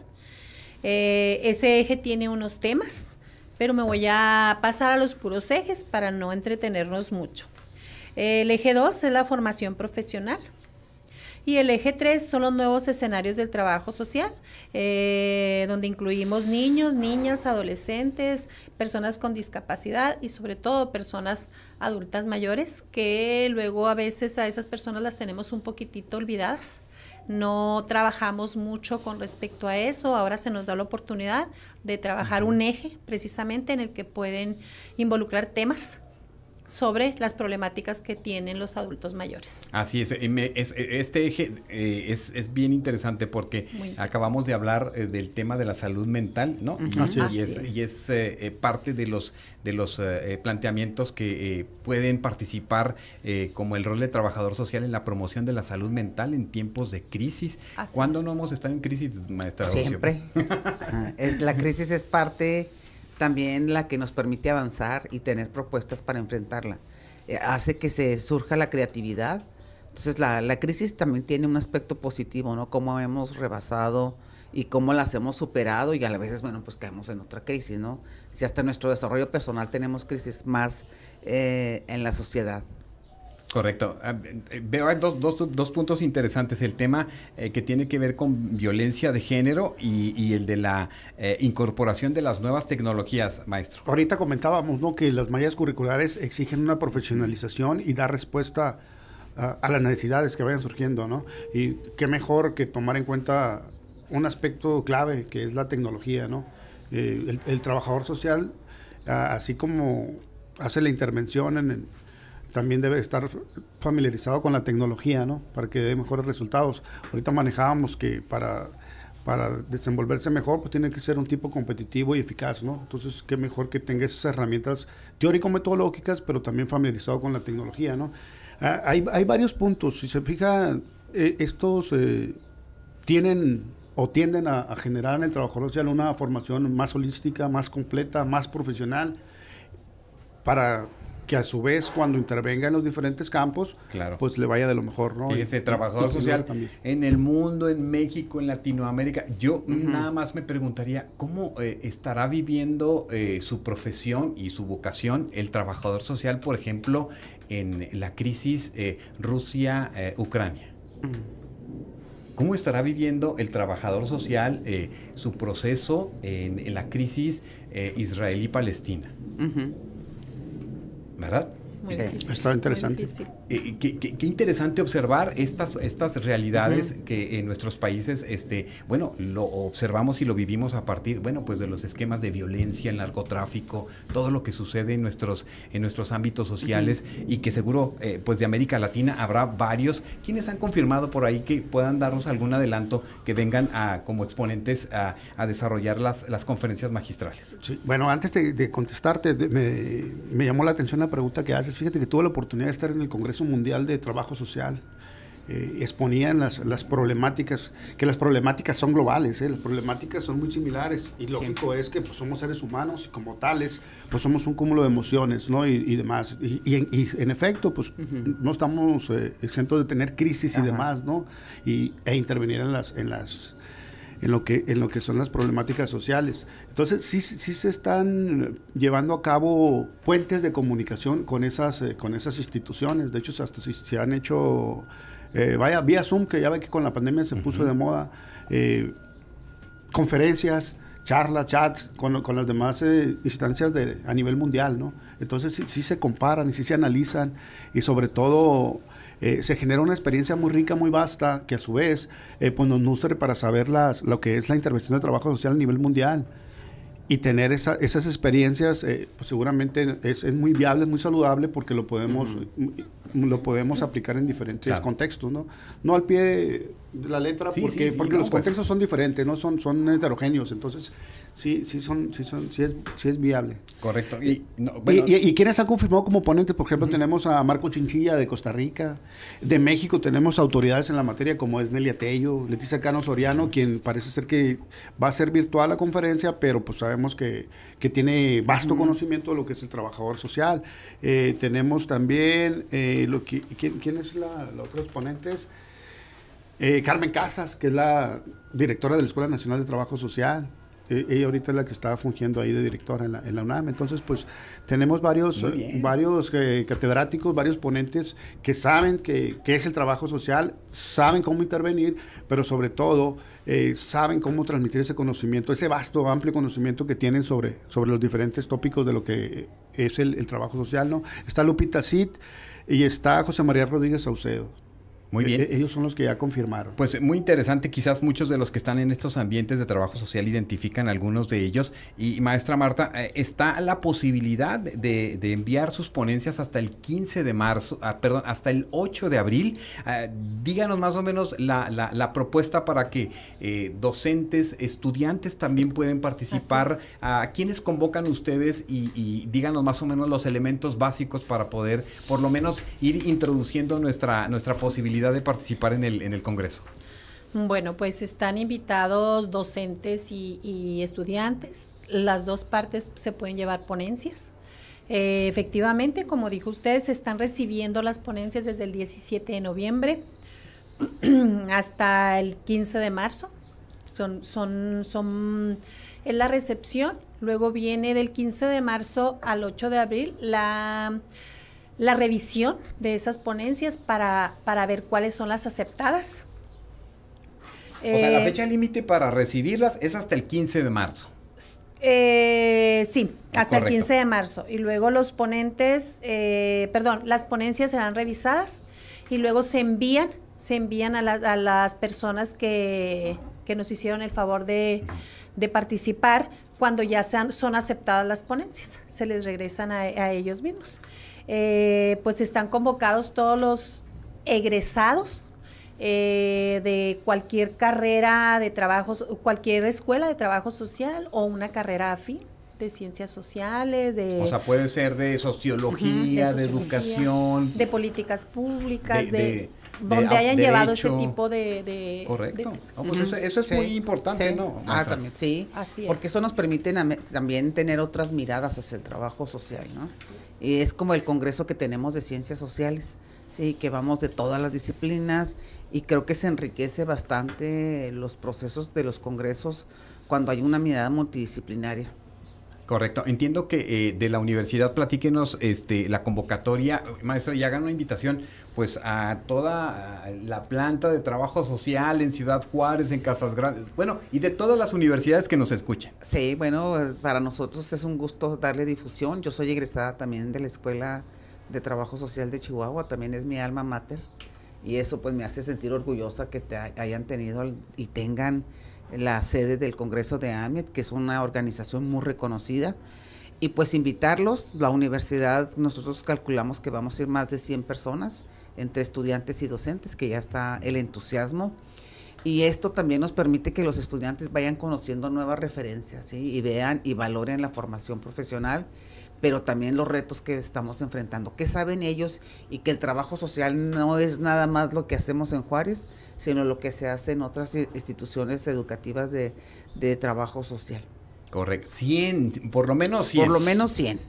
Eh, ese eje tiene unos temas, pero me voy a pasar a los puros ejes para no entretenernos mucho. El eje 2 es la formación profesional. Y el eje 3 son los nuevos escenarios del trabajo social, eh, donde incluimos niños, niñas, adolescentes, personas con discapacidad y sobre todo personas adultas mayores, que luego a veces a esas personas las tenemos un poquitito olvidadas no trabajamos mucho con respecto a eso. Ahora se nos da la oportunidad de trabajar un eje precisamente en el que pueden involucrar temas sobre las problemáticas que tienen los adultos mayores. Así es, este eje eh, es, bien interesante porque acabamos de hablar eh, del tema de la salud mental, ¿no? y, es, eh, parte de los, de los planteamientos que pueden participar como el rol de trabajador social en la promoción de la salud mental en tiempos de crisis. ¿Cuándo no hemos estado en crisis, maestra? Siempre. *laughs* Ah, es, la crisis es parte también la que nos permite avanzar y tener propuestas para enfrentarla. Eh, hace que se surja la creatividad. Entonces la, la, crisis también tiene un aspecto positivo, ¿no? Cómo hemos rebasado y cómo las hemos superado y a veces, bueno, pues caemos en otra crisis, ¿no? Si hasta nuestro desarrollo personal tenemos crisis más eh, en la sociedad. Correcto. Ah, eh, veo hay dos, dos, dos, puntos interesantes. El tema eh, que tiene que ver con violencia de género y, el de la eh, incorporación de las nuevas tecnologías, maestro. Ahorita comentábamos ¿no? que las mallas curriculares exigen una profesionalización y dar respuesta a, las necesidades que vayan surgiendo. ¿no? Y qué mejor que tomar en cuenta un aspecto clave que es la tecnología. ¿no? el, el, trabajador social, así como hace la intervención en el también debe estar familiarizado con la tecnología, ¿no? Para que dé mejores resultados. Ahorita manejábamos que para, para desenvolverse mejor, pues tiene que ser un tipo competitivo y eficaz, ¿no? Entonces, qué mejor que tenga esas herramientas teórico-metodológicas, pero también familiarizado con la tecnología, ¿no? Ah, hay, hay, varios puntos. Si se fija, eh, estos eh, tienen o tienden a, a, generar en el trabajo social una formación más holística, más completa, más profesional, para que a su vez cuando intervenga en los diferentes campos, pues le vaya de lo mejor, ¿no? Y ese trabajador social en el mundo, en México, en Latinoamérica, yo nada más me preguntaría, ¿cómo eh, estará viviendo eh, su profesión y su vocación el trabajador social, por ejemplo, en la crisis eh, Rusia-Ucrania? ¿Cómo estará viviendo el trabajador social su proceso en, la crisis israelí-palestina? ¿Verdad? Está interesante. Eh, qué, interesante observar estas, estas realidades que en nuestros países, este, bueno, lo observamos y lo vivimos a partir, bueno, pues de los esquemas de violencia, el narcotráfico, todo lo que sucede en nuestros, en nuestros ámbitos sociales y que seguro, eh, pues de América Latina habrá varios quienes han confirmado por ahí que puedan darnos algún adelanto que vengan a, como exponentes a, desarrollar las, las conferencias magistrales. Bueno, antes de, contestarte, me, me llamó la atención la pregunta que haces. Fíjate que tuve la oportunidad de estar en el Congreso Mundial de Trabajo Social. Eh, exponían las, las, problemáticas, que las problemáticas son globales, ¿eh? las problemáticas son muy similares y lógico es que pues, somos seres humanos y como tales pues somos un cúmulo de emociones ¿no? y, demás. Y, en, efecto pues no estamos eh, exentos de tener crisis y demás ¿no? y, e intervenir en las, en las en lo que, en lo que son las problemáticas sociales. Entonces, sí, sí se están llevando a cabo puentes de comunicación con esas, eh, con esas instituciones. De hecho, hasta si se han hecho, eh, vaya, vía Zoom, que ya ve que con la pandemia se puso de moda, eh, conferencias, charlas, chats con, con las demás instancias de, a nivel mundial, ¿no? Entonces, sí, sí se comparan y sí se analizan y sobre todo eh, se genera una experiencia muy rica, muy vasta, que a su vez eh, pues nos nutre para saber las, lo que es la intervención de trabajo social a nivel mundial. Y tener esas experiencias, eh, pues seguramente es, es, muy viable, es muy saludable porque lo podemos, lo podemos aplicar en diferentes contextos, ¿no? No al pie la letra, porque, porque los pues. contextos son diferentes, no son, son heterogéneos. Entonces, sí, sí, son, sí, son, sí, es, sí es viable. Correcto. Y, y, quiénes han confirmado como ponentes? Por ejemplo, tenemos a Marco Chinchilla de Costa Rica. De México tenemos autoridades en la materia como es Nelia Tello, Leticia Cano Soriano, quien parece ser que va a ser virtual la conferencia, pero pues sabemos que, que tiene vasto conocimiento de lo que es el trabajador social. Eh, tenemos también, eh, lo que, ¿quién, es la, la otra ponentes? Eh, Carmen Casas, que es la directora de la Escuela Nacional de Trabajo Social. e, ella ahorita es la que está fungiendo ahí de directora en la, en la UNAM. Entonces, pues tenemos varios, varios eh, catedráticos, varios ponentes que saben que, es el trabajo social, saben cómo intervenir, pero sobre todo eh, saben cómo transmitir ese conocimiento, ese vasto, amplio conocimiento que tienen sobre, sobre los diferentes tópicos de lo que es el, el trabajo social. ¿no? Está Lupita Cid y está José María Rodríguez Saucedo. Muy bien. E-, ellos son los que ya confirmaron. Pues muy interesante, quizás muchos de los que están en estos ambientes de trabajo social identifican algunos de ellos. Y maestra Marta, eh, está la posibilidad de, enviar sus ponencias hasta el 15 de marzo, ah, perdón, hasta el 8 de abril. Ah, díganos más o menos la, propuesta para que eh, docentes, estudiantes también pueden participar. ¿A quiénes convocan ustedes? Y, y díganos más o menos los elementos básicos para poder por lo menos ir introduciendo nuestra, nuestra posibilidad de participar en el, en el Congreso? Bueno, pues están invitados docentes y, estudiantes. Las dos partes se pueden llevar ponencias. Eh, efectivamente, como dijo usted, se están recibiendo las ponencias desde el 17 de noviembre *clears throat* hasta el 15 de marzo. Son, son, son, es la recepción. Luego viene del 15 de marzo al 8 de abril la la revisión de esas ponencias para, para ver cuáles son las aceptadas. O sea, la eh, fecha límite para recibirlas es hasta el 15 de marzo. Eh, sí, hasta el 15 de marzo. Y luego los ponentes, eh, perdón, las ponencias serán revisadas y luego se envían, se envían a, a las personas que, que, nos hicieron el favor de, de participar cuando ya sean, son aceptadas las ponencias. Se les regresan a, a ellos mismos. Eh, pues están convocados todos los egresados eh, de cualquier carrera de trabajo, cualquier escuela de trabajo social o una carrera afín de ciencias sociales, de... O sea, puede ser de sociología, de, educación. De políticas públicas, de, donde hayan llevado ese tipo de... Correcto. Pues eso, es muy importante, ¿no? Ah, también, sí. Así es. Porque eso nos permite también tener otras miradas hacia el trabajo social, ¿no? Y es como el congreso que tenemos de ciencias sociales, sí, que vamos de todas las disciplinas y creo que se enriquece bastante los procesos de los congresos cuando hay una mirada multidisciplinaria. Correcto. Entiendo que eh, de la universidad platíquenos este, la convocatoria, maestro, y hagan una invitación pues a toda la planta de trabajo social en Ciudad Juárez, en Casas Grandes, bueno, y de todas las universidades que nos escuchen. Sí, bueno, para nosotros es un gusto darle difusión. Yo soy egresada también de la Escuela de Trabajo Social de Chihuahua, también es mi alma mater, y eso pues me hace sentir orgullosa que te hayan tenido y tengan la sede del Congreso de AMIET, que es una organización muy reconocida. Y pues invitarlos, la universidad, nosotros calculamos que vamos a ir más de 100 personas, entre estudiantes y docentes, que ya está el entusiasmo. Y esto también nos permite que los estudiantes vayan conociendo nuevas referencias y vean y valoren la formación profesional, pero también los retos que estamos enfrentando. ¿Qué saben ellos? Y que el trabajo social no es nada más lo que hacemos en Juárez, sino lo que se hace en otras instituciones educativas de, trabajo social. Correcto. 100, por lo menos 100. Por lo menos 100.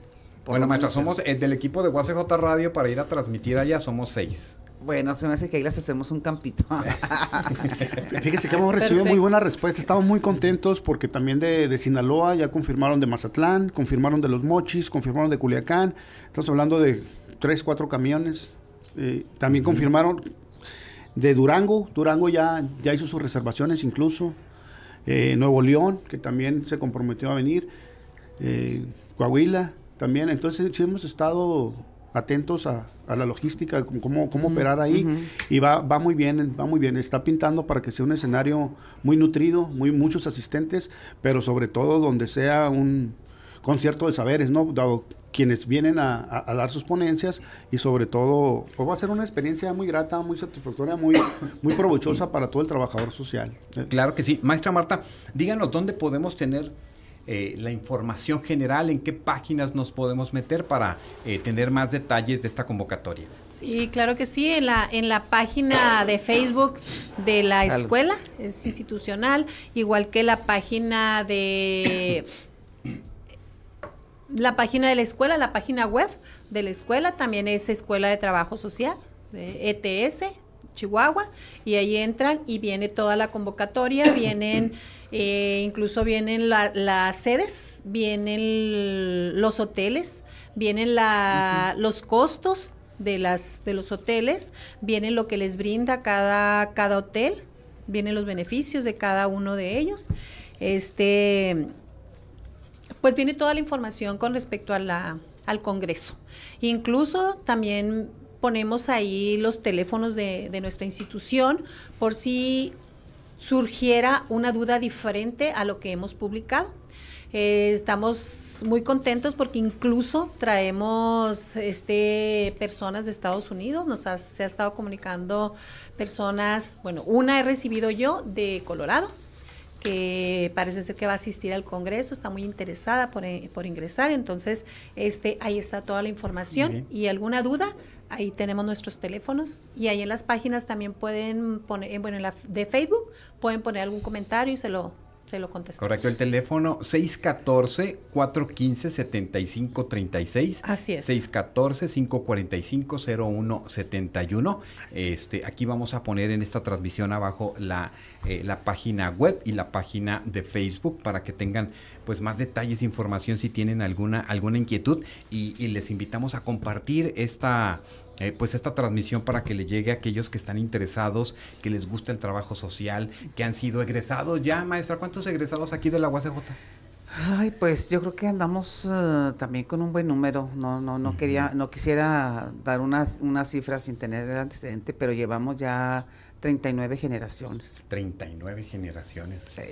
bueno, maestra, somos el eh, del equipo de UACJ Radio para ir a transmitir allá, somos seis. Bueno, se me hace que ahí les hacemos un campito. *laughs* Fíjese que hemos recibido muy buena respuesta. Estamos muy contentos porque también de, de, Sinaloa ya confirmaron de Mazatlán, confirmaron de Los Mochis, confirmaron de Culiacán. Estamos hablando de tres, cuatro camiones. Eh, también confirmaron de Durango. Durango ya, ya hizo sus reservaciones incluso. Eh, Nuevo León, que también se comprometió a venir. Eh, Coahuila también. Entonces sí hemos estado atentos a, la logística, cómo, cómo operar ahí. Y va, va muy bien, va muy bien. Está pintando para que sea un escenario muy nutrido, muy muchos asistentes, pero sobre todo donde sea un concierto de saberes, ¿no? Dado quienes vienen a, dar sus ponencias y sobre todo pues va a ser una experiencia muy grata, muy satisfactoria, muy, *coughs* muy provechosa para todo el trabajador social. Claro que sí. Maestra Marta, díganos dónde podemos tener eh, la información general, en qué páginas nos podemos meter para eh, tener más detalles de esta convocatoria. Sí, claro que sí, en la, en la página de Facebook de la escuela, es institucional, igual que la página de la página de la escuela, la página web de la escuela, también es Escuela de Trabajo Social, de ETS, Chihuahua, y ahí entran y viene toda la convocatoria, vienen Eh, incluso vienen las sedes, vienen los hoteles, vienen la, los costos de, las, de los hoteles, viene lo que les brinda cada, cada hotel, vienen los beneficios de cada uno de ellos. Este, pues viene toda la información con respecto a la, al Congreso. Incluso también ponemos ahí los teléfonos de, de nuestra institución por si surgiera una duda diferente a lo que hemos publicado. Eh, estamos muy contentos porque incluso traemos este, personas de Estados Unidos, nos se ha estado comunicando personas, bueno, una he recibido yo de Colorado, que parece ser que va a asistir al Congreso, está muy interesada por, eh, por ingresar, entonces este, ahí está toda la información. Y alguna duda, ahí tenemos nuestros teléfonos y ahí en las páginas también pueden poner, bueno, en la de Facebook pueden poner algún comentario y se lo, se lo Correcto, el teléfono 614-415-7536. Así es. 614-545-0171. Este, aquí vamos a poner en esta transmisión abajo la, eh, la página web y la página de Facebook para que tengan pues más detalles, información si tienen alguna, alguna inquietud y, y les invitamos a compartir esta eh, pues esta transmisión para que le llegue a aquellos que están interesados, que les gusta el trabajo social, que han sido egresados ya, maestra. ¿Cuántos egresados aquí de la UACJ? Ay, pues yo creo que andamos eh, también con un buen número. No, no, no quería, no quisiera dar unas, unas cifras sin tener el antecedente, pero llevamos ya 39 generaciones. 39 generaciones. Sí.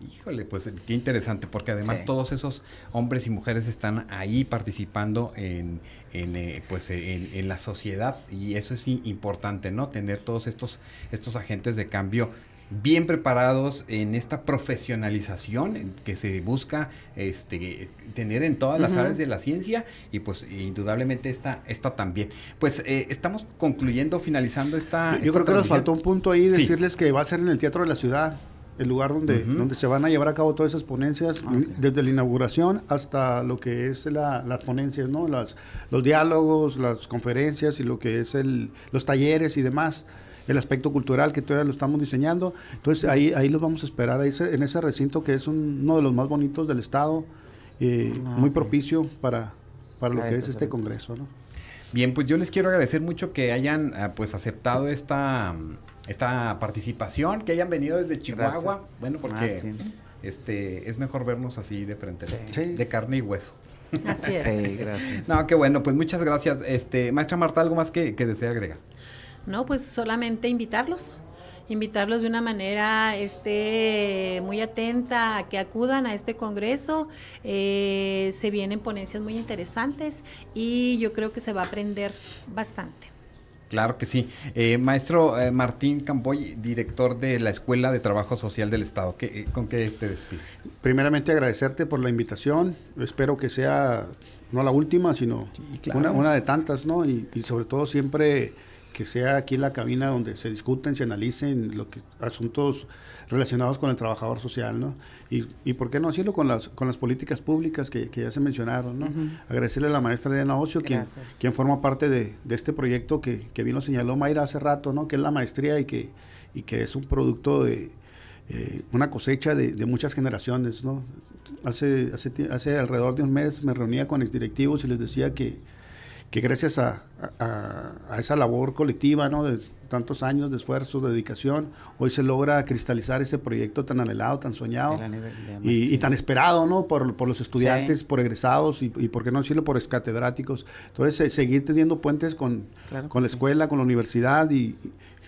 Híjole, pues qué interesante, porque además todos esos hombres y mujeres están ahí participando en, en eh, pues en, la sociedad y eso es importante, ¿no? Tener todos estos, estos agentes de cambio bien preparados en esta profesionalización que se busca este, tener en todas las áreas de la ciencia y pues indudablemente esta, esta también. Pues eh, estamos concluyendo, finalizando esta... Yo, creo que nos faltó un punto ahí, decirles que va a ser en el Teatro de la Ciudad el lugar donde, donde se van a llevar a cabo todas esas ponencias, ah, desde la inauguración hasta lo que es la, las ponencias, ¿no? Las, los diálogos, las conferencias y lo que es el, los talleres y demás, el aspecto cultural que todavía lo estamos diseñando. Entonces ahí, ahí los vamos a esperar, ahí en ese recinto que es uno de los más bonitos del estado, eh, ah, muy propicio para, para lo que es este congreso, ¿no? Bien, pues yo les quiero agradecer mucho que hayan ah, pues aceptado esta esta participación, que hayan venido desde Chihuahua. Bueno, porque ah, este es mejor vernos así de frente, de carne y hueso. Así es. gracias. No, qué bueno, pues muchas gracias. Este, maestra Marta, ¿algo más que, que desea agregar? No, pues solamente invitarlos, invitarlos de una manera este, muy atenta a que acudan a este congreso. Eh, se vienen ponencias muy interesantes y yo creo que se va a aprender bastante. Claro que sí. Eh, maestro eh, Martín Campoy, director de la Escuela de Trabajo Social del Estado, ¿qué, eh, ¿con qué te despides? Primeramente agradecerte por la invitación. Espero que sea no la última, sino una, una, de tantas, ¿no? Y, y sobre todo siempre que sea aquí en la cabina donde se discuten, se analicen lo que, asuntos relacionados con el trabajador social, ¿no? Y, y por qué no decirlo con las, con las políticas públicas que, que ya se mencionaron, ¿no? Agradecerle a la maestra Elena Ocio, quien, quien, forma parte de, de este proyecto que, que, bien lo señaló Mayra hace rato, ¿no? Que es la maestría y que, y que es un producto de eh, una cosecha de, de, muchas generaciones, ¿no? Hace, hace, hace alrededor de un mes me reunía con directivos y les decía que que gracias a, esa labor colectiva, ¿no? De tantos años de esfuerzo, de dedicación, hoy se logra cristalizar ese proyecto tan anhelado, tan soñado y, tan esperado, ¿no? Por, los estudiantes, por egresados y, por qué no decirlo, por catedráticos. Entonces, seguir teniendo puentes con, con la escuela, con la universidad y,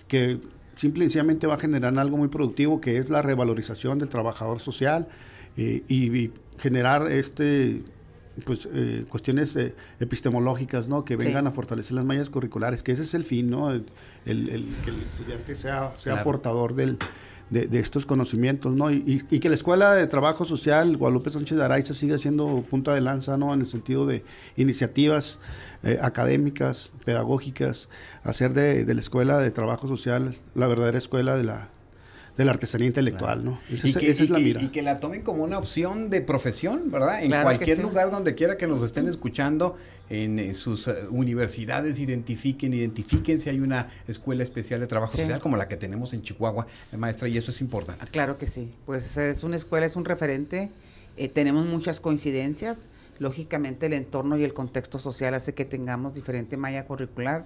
que simple y sencillamente va a generar algo muy productivo que es la revalorización del trabajador social eh, y generar este pues eh, cuestiones eh, epistemológicas, ¿no? Que vengan a fortalecer las mallas curriculares, que ese es el fin, ¿no? El, que el estudiante sea, sea portador del, de, estos conocimientos, ¿no? Y, que la Escuela de Trabajo Social Guadalupe Sánchez de Araiza siga siendo punta de lanza, ¿no? En el sentido de iniciativas eh, académicas, pedagógicas, hacer de, de, la Escuela de Trabajo Social la verdadera escuela de la, de la artesanía intelectual, ¿no? y, que, es la y que la tomen como una opción de profesión, ¿verdad? En cualquier lugar donde quiera que nos estén escuchando, en, sus eh, universidades, identifiquen, identifiquen si hay una escuela especial de trabajo social como la que tenemos en Chihuahua, maestra, y eso es importante. Claro que sí, pues es una escuela, es un referente, eh, tenemos muchas coincidencias, lógicamente el entorno y el contexto social hace que tengamos diferente malla curricular,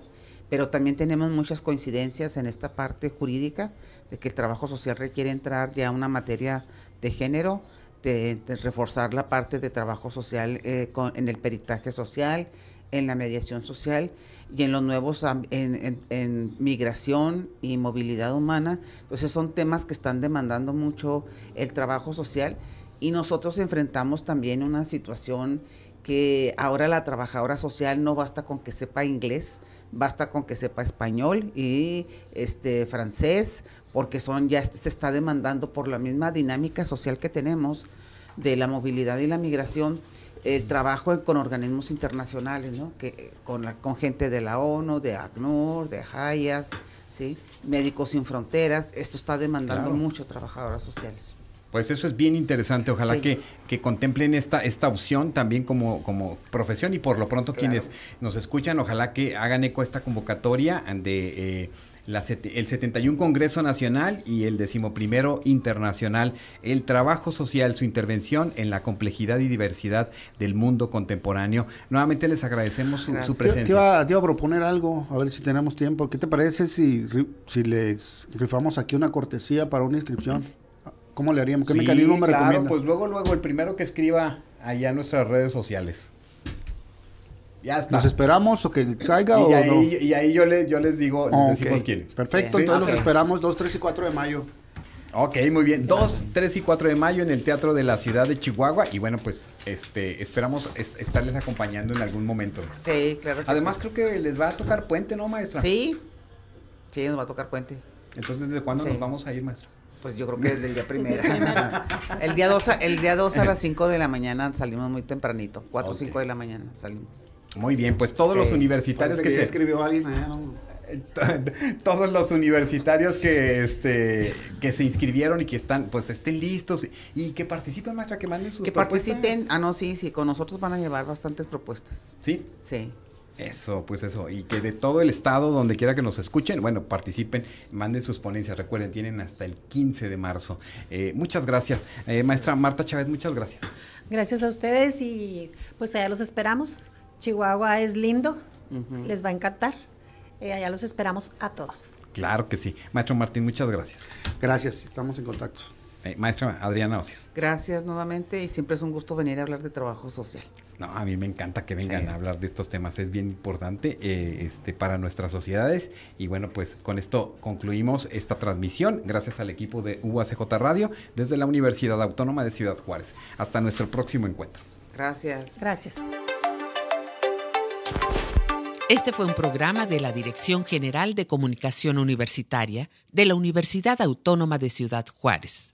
pero también tenemos muchas coincidencias en esta parte jurídica de que el trabajo social requiere entrar ya a una materia de género, de, reforzar la parte de trabajo social eh, en el peritaje social, en la mediación social y en los nuevos en, en, migración y movilidad humana. Entonces son temas que están demandando mucho el trabajo social y nosotros enfrentamos también una situación que ahora la trabajadora social no basta con que sepa inglés, basta con que sepa español y este francés, porque son ya se está demandando por la misma dinámica social que tenemos de la movilidad y la migración, el trabajo con organismos internacionales, ¿no? Que con la con gente de la ONU, de ACNUR, de HAYAS, ¿sí? Médicos sin Fronteras, esto está demandando mucho trabajadoras sociales. Pues eso es bien interesante. Ojalá que, que, contemplen esta, esta opción también como, como profesión y por lo pronto quienes nos escuchan, ojalá que hagan eco a esta convocatoria de eh, la, el 71 Congreso Nacional y el 11 Internacional, el trabajo social, su intervención en la complejidad y diversidad del mundo contemporáneo. Nuevamente les agradecemos su, presencia. Te, iba, a proponer algo, a ver si tenemos tiempo. ¿Qué te parece si, si les rifamos aquí una cortesía para una inscripción? ¿Cómo le haríamos? ¿Qué mecanismo me claro, pues luego, luego, el primero que escriba allá en nuestras redes sociales. Ya está. ¿Nos esperamos o que caiga y o ahí, no? Y ahí yo, les, yo les digo, les decimos quién. Perfecto, entonces los esperamos 2, 3 y 4 de mayo. Ok, muy bien. 2, 3 y 4 de mayo en el Teatro de la Ciudad de Chihuahua. Y bueno, pues este esperamos estarles acompañando en algún momento. Sí, claro. Además, creo que les va a tocar puente, ¿no, maestra? Sí. Sí, nos va a tocar puente. Entonces, ¿desde cuándo nos vamos a ir, maestra? Pues yo creo que desde el día *laughs* primero. el día 2 el día dos a las 5 de la mañana salimos muy tempranito, 4 o 5 de la mañana salimos. Muy bien, pues todos los universitarios que, se escribió alguien allá, ¿no? *laughs* todos los universitarios que este que se inscribieron y que están pues estén listos y que participen maestra que manden sus que participen. ah no sí sí con nosotros van a llevar bastantes propuestas. Sí sí eso, pues eso. Y que de todo el estado, donde quiera que nos escuchen, bueno, participen, manden sus ponencias. Recuerden, tienen hasta el 15 de marzo. Eh, muchas gracias. Eh, maestra Marta Chávez, muchas gracias. Gracias a ustedes y pues allá los esperamos. Chihuahua es lindo, les va a encantar. Eh, allá los esperamos a todos. Claro que sí. Maestro Martín, muchas gracias. Gracias, estamos en contacto. Maestra Adriana Ocio. Gracias nuevamente y siempre es un gusto venir a hablar de trabajo social. No, a mí me encanta que vengan a hablar de estos temas, es bien importante eh, este, para nuestras sociedades. Y bueno, pues con esto concluimos esta transmisión, gracias al equipo de UACJ Radio desde la Universidad Autónoma de Ciudad Juárez. Hasta nuestro próximo encuentro. Gracias. Gracias. Este fue un programa de la Dirección General de Comunicación Universitaria de la Universidad Autónoma de Ciudad Juárez.